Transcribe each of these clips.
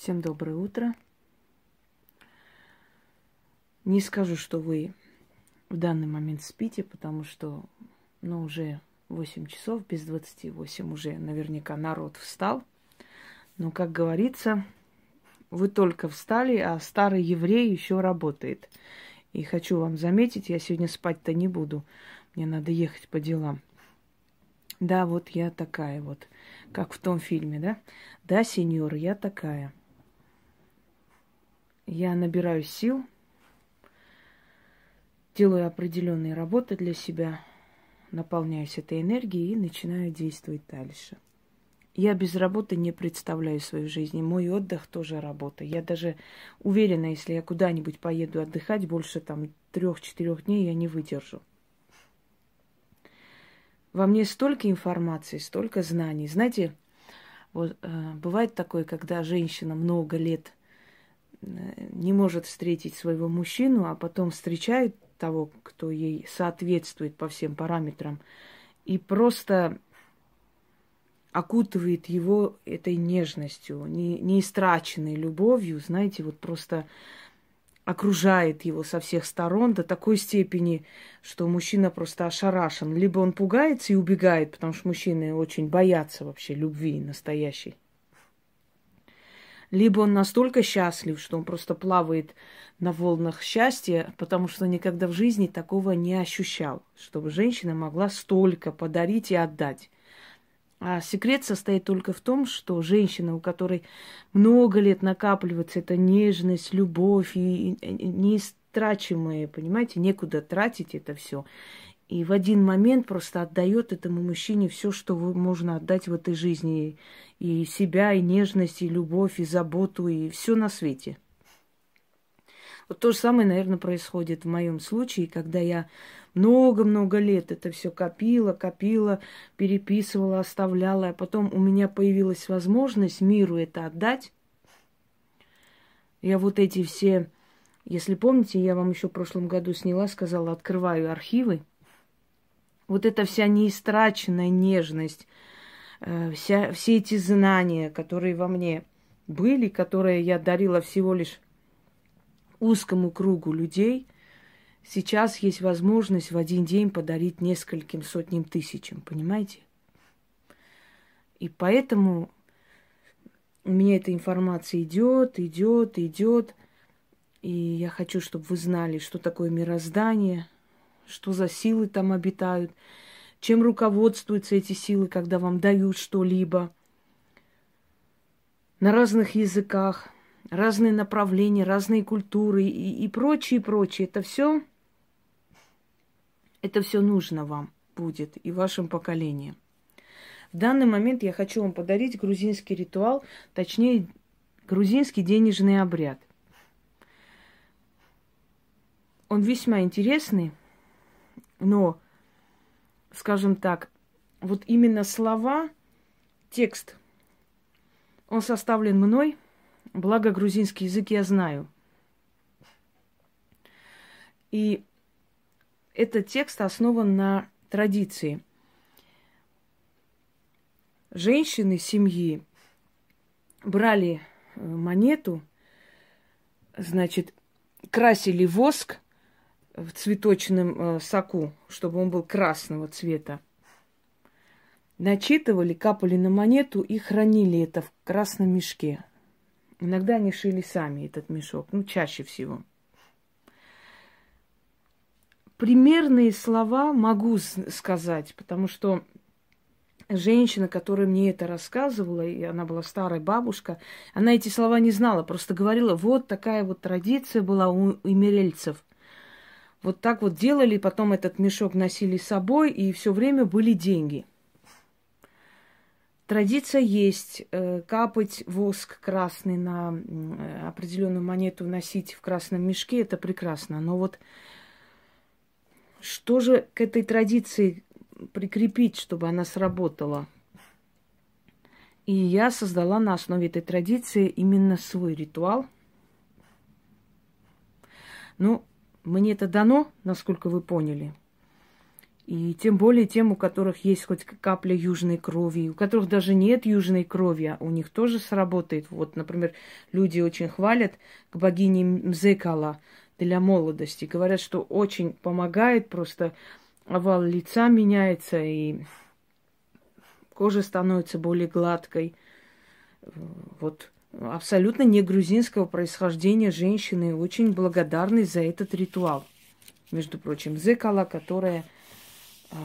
Всем доброе утро. Не скажу, что вы в данный момент спите, потому что, ну, уже 8 часов, без 28 уже наверняка народ встал. Но, как говорится, вы только встали, а старый еврей еще работает. И хочу вам заметить, я сегодня спать-то не буду. Мне надо ехать по делам. Да, вот я такая вот, как в том фильме, да? Да, сеньор, я такая. Я набираю сил, делаю определенные работы для себя, наполняюсь этой энергией и начинаю действовать дальше. Я без работы не представляю свою жизнь. мой отдых тоже работа. Я даже уверена, если я куда-нибудь поеду отдыхать, больше там трех-четырех дней я не выдержу. Во мне столько информации, столько знаний. Знаете, вот э, бывает такое, когда женщина много лет не может встретить своего мужчину, а потом встречает того, кто ей соответствует по всем параметрам, и просто окутывает его этой нежностью, не, не истраченной любовью, знаете, вот просто окружает его со всех сторон до такой степени, что мужчина просто ошарашен. Либо он пугается и убегает, потому что мужчины очень боятся вообще любви настоящей. Либо он настолько счастлив, что он просто плавает на волнах счастья, потому что никогда в жизни такого не ощущал, чтобы женщина могла столько подарить и отдать. А секрет состоит только в том, что женщина, у которой много лет накапливается эта нежность, любовь и неистрачимые, понимаете, некуда тратить это все. И в один момент просто отдает этому мужчине все, что можно отдать в этой жизни. И себя, и нежность, и любовь, и заботу, и все на свете. Вот то же самое, наверное, происходит в моем случае, когда я много-много лет это все копила, копила, переписывала, оставляла, а потом у меня появилась возможность миру это отдать. Я вот эти все, если помните, я вам еще в прошлом году сняла, сказала, открываю архивы. Вот эта вся неистраченная нежность, э, вся, все эти знания, которые во мне были, которые я дарила всего лишь узкому кругу людей сейчас есть возможность в один день подарить нескольким сотням тысячам, понимаете? И поэтому у меня эта информация идет, идет, идет. И я хочу, чтобы вы знали, что такое мироздание, что за силы там обитают, чем руководствуются эти силы, когда вам дают что-либо на разных языках – разные направления, разные культуры и, и прочее, прочее. Это все, это все нужно вам будет и вашим поколениям. В данный момент я хочу вам подарить грузинский ритуал, точнее, грузинский денежный обряд. Он весьма интересный, но, скажем так, вот именно слова, текст, он составлен мной – Благо грузинский язык я знаю. И этот текст основан на традиции. Женщины семьи брали э, монету, значит, красили воск в цветочном э, соку, чтобы он был красного цвета. Начитывали, капали на монету и хранили это в красном мешке. Иногда они шили сами этот мешок, ну, чаще всего. Примерные слова могу сказать, потому что женщина, которая мне это рассказывала, и она была старая бабушка, она эти слова не знала, просто говорила, вот такая вот традиция была у имерельцев. Вот так вот делали, потом этот мешок носили с собой, и все время были деньги. Традиция есть э, капать воск красный на э, определенную монету, носить в красном мешке, это прекрасно. Но вот что же к этой традиции прикрепить, чтобы она сработала? И я создала на основе этой традиции именно свой ритуал. Ну, мне это дано, насколько вы поняли. И тем более тем, у которых есть хоть капля южной крови, у которых даже нет южной крови, а у них тоже сработает. Вот, например, люди очень хвалят к богине Мзекала для молодости. Говорят, что очень помогает, просто овал лица меняется, и кожа становится более гладкой. Вот абсолютно не грузинского происхождения женщины очень благодарны за этот ритуал. Между прочим, Зекала, которая э,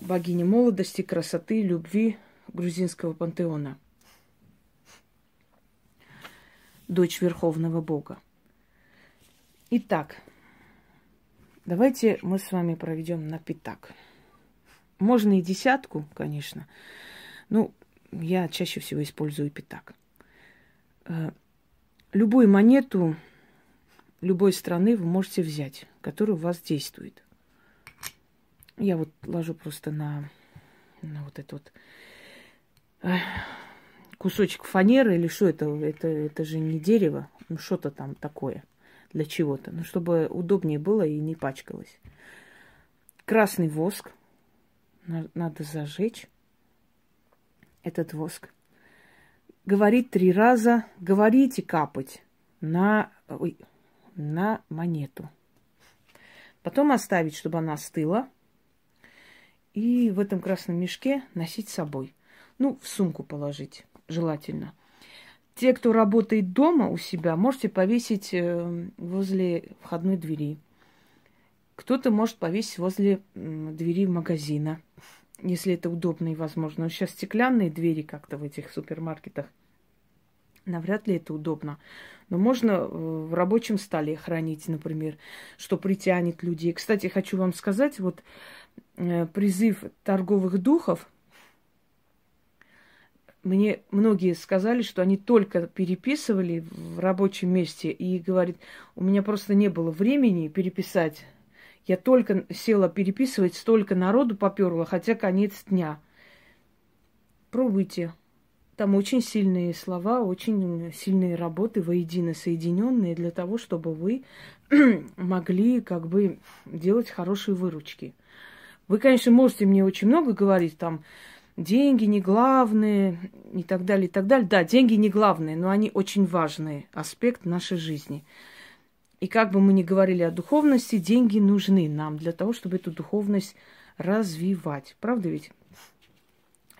богиня молодости, красоты, любви грузинского пантеона. Дочь Верховного Бога. Итак, давайте мы с вами проведем на пятак. Можно и десятку, конечно. Ну, я чаще всего использую пятак. Э, любую монету любой страны вы можете взять, которая у вас действует. Я вот ложу просто на, на вот этот вот э, кусочек фанеры или что это? Это, это же не дерево, ну что-то там такое для чего-то, ну чтобы удобнее было и не пачкалось. Красный воск надо зажечь этот воск говорить три раза, говорить и капать на, ой, на монету. Потом оставить, чтобы она остыла. И в этом красном мешке носить с собой. Ну, в сумку положить, желательно. Те, кто работает дома у себя, можете повесить э, возле входной двери. Кто-то может повесить возле двери магазина если это удобно и возможно. Но сейчас стеклянные двери как-то в этих супермаркетах. Навряд ли это удобно. Но можно э, в рабочем столе хранить, например, что притянет людей. Кстати, хочу вам сказать, вот э, призыв торговых духов, мне многие сказали, что они только переписывали в рабочем месте и говорит, у меня просто не было времени переписать я только села переписывать, столько народу поперла, хотя конец дня. Пробуйте. Там очень сильные слова, очень сильные работы воедино соединенные для того, чтобы вы могли как бы делать хорошие выручки. Вы, конечно, можете мне очень много говорить, там, деньги не главные и так далее, и так далее. Да, деньги не главные, но они очень важный аспект нашей жизни. И как бы мы ни говорили о духовности, деньги нужны нам для того, чтобы эту духовность развивать. Правда ведь?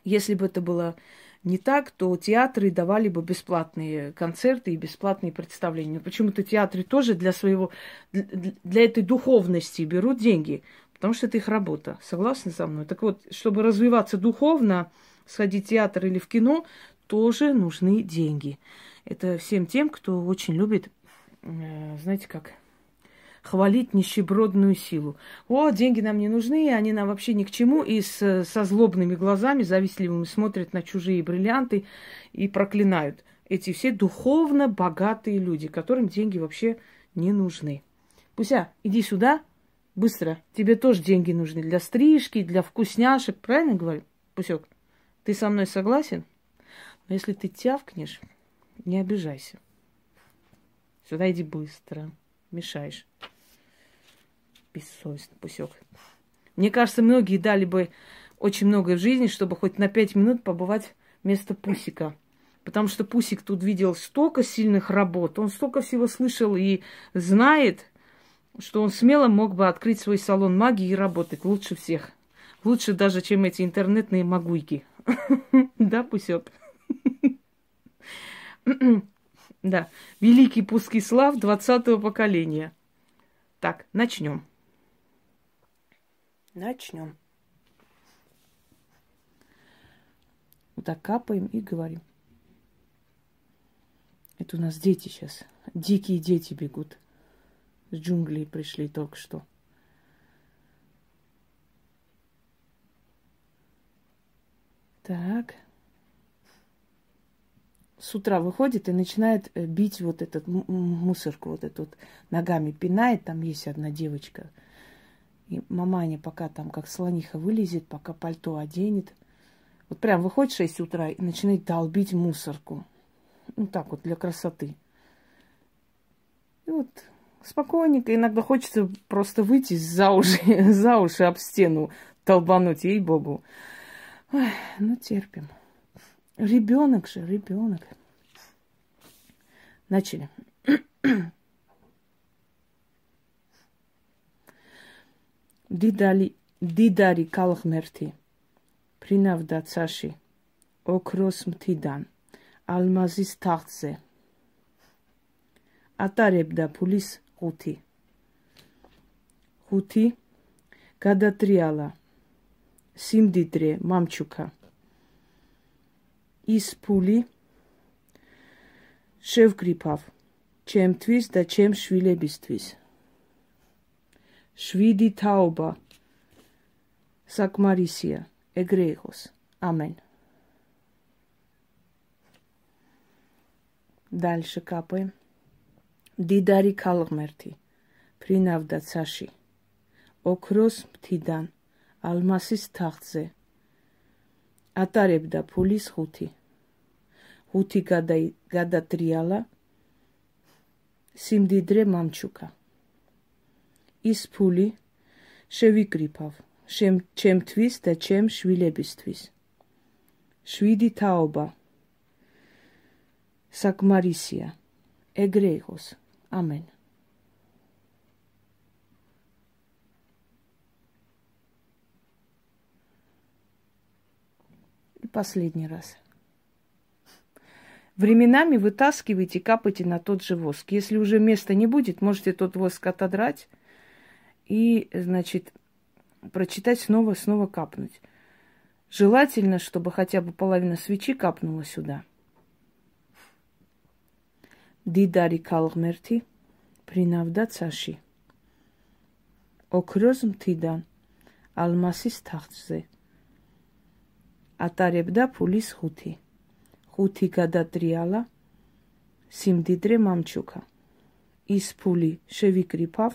Если бы это было не так, то театры давали бы бесплатные концерты и бесплатные представления. Но почему-то театры тоже для своего, для этой духовности берут деньги, потому что это их работа. Согласны со мной? Так вот, чтобы развиваться духовно, сходить в театр или в кино, тоже нужны деньги. Это всем тем, кто очень любит знаете как, хвалить нищебродную силу. О, деньги нам не нужны, они нам вообще ни к чему. И с, со злобными глазами, завистливыми, смотрят на чужие бриллианты и проклинают. Эти все духовно богатые люди, которым деньги вообще не нужны. Пуся, иди сюда, быстро. Тебе тоже деньги нужны для стрижки, для вкусняшек. Правильно говорю, Пусек? Ты со мной согласен? Но если ты тявкнешь, не обижайся. Сюда иди быстро. Мешаешь. Бессовестный пусек. Мне кажется, многие дали бы очень многое в жизни, чтобы хоть на пять минут побывать вместо Пусика. Потому что Пусик тут видел столько сильных работ, он столько всего слышал и знает, что он смело мог бы открыть свой салон магии и работать лучше всех. Лучше даже, чем эти интернетные магуйки. Да, Пусек? Да, великий Пускислав 20-го поколения. Так, начнем. Начнем. Вот так капаем и говорим. Это у нас дети сейчас. Дикие дети бегут. С джунглей пришли только что. Так с утра выходит и начинает э, бить вот этот мусорку, вот эту вот ногами пинает. Там есть одна девочка. И маманя пока там как слониха вылезет, пока пальто оденет. Вот прям выходит в 6 утра и начинает долбить мусорку. Ну так вот, для красоты. И вот Спокойненько. Иногда хочется просто выйти за уши, за уши об стену, толбануть, ей-богу. Ну, терпим. Ребенок же, ребенок. Начали. Дидали, дидари калхмерти. Принавда цаши. Окрос мтидан. Алмазис тахтзе. ატარებდა ფულის ხუთი. ხუთი გადატრიალა. სიმდიდრე მამჩუკა. ის ფული შევგრიფავ ჩემთვის და ჩემ შვილებისთვის. შვიდი თაობა საკმარისია ეგრე იყოს. ამენ. Дальше капаем. დიდარი ქალღმერთი ფრინავდა ცაში ოქროს მთიდან ალმასის თაღზე ატარებდა ფულის ხუთი ხუთი გადატრიალა სიმდიდრე მამჩუკა ის ფული შევიკრიფავ ჩემთვის და ჩემ შვილებისთვის შვიდი თაობა საკმარისია ეგრე იყოს Амен. И последний раз. Временами вытаскивайте, капайте на тот же воск. Если уже места не будет, можете тот воск отодрать и, значит, прочитать снова, снова капнуть. Желательно, чтобы хотя бы половина свечи капнула сюда – დიდარი ქალღმერთი ფრინავდა ცაში. ოქროს მთიდან ალმასის თახტზე. ატარებდა ფულის ხუთი. ხუთი გადატრიალა სიმდიდრე მამჩუკა. ის ფული შევიკრიფავ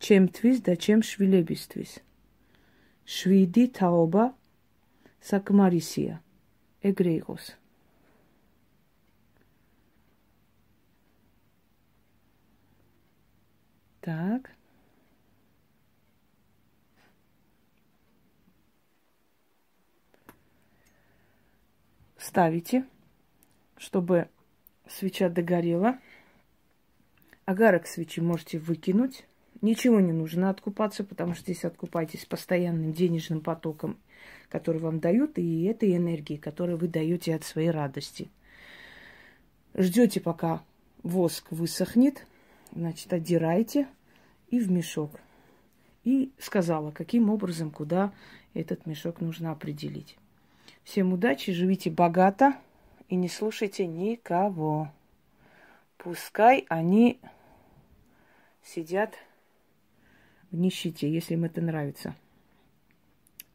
ჩემთვის და ჩემ შვილებისთვის. შვიდი თაობა საკმარისია. ეგრე იყოს. Так. Ставите, чтобы свеча догорела. Агарок свечи можете выкинуть. Ничего не нужно откупаться, потому что здесь откупаетесь постоянным денежным потоком, который вам дают, и этой энергии, которую вы даете от своей радости. Ждете, пока воск высохнет, значит, отдирайте и в мешок. И сказала, каким образом, куда этот мешок нужно определить. Всем удачи, живите богато и не слушайте никого. Пускай они сидят в нищете, если им это нравится.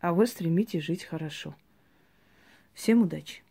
А вы стремитесь жить хорошо. Всем удачи!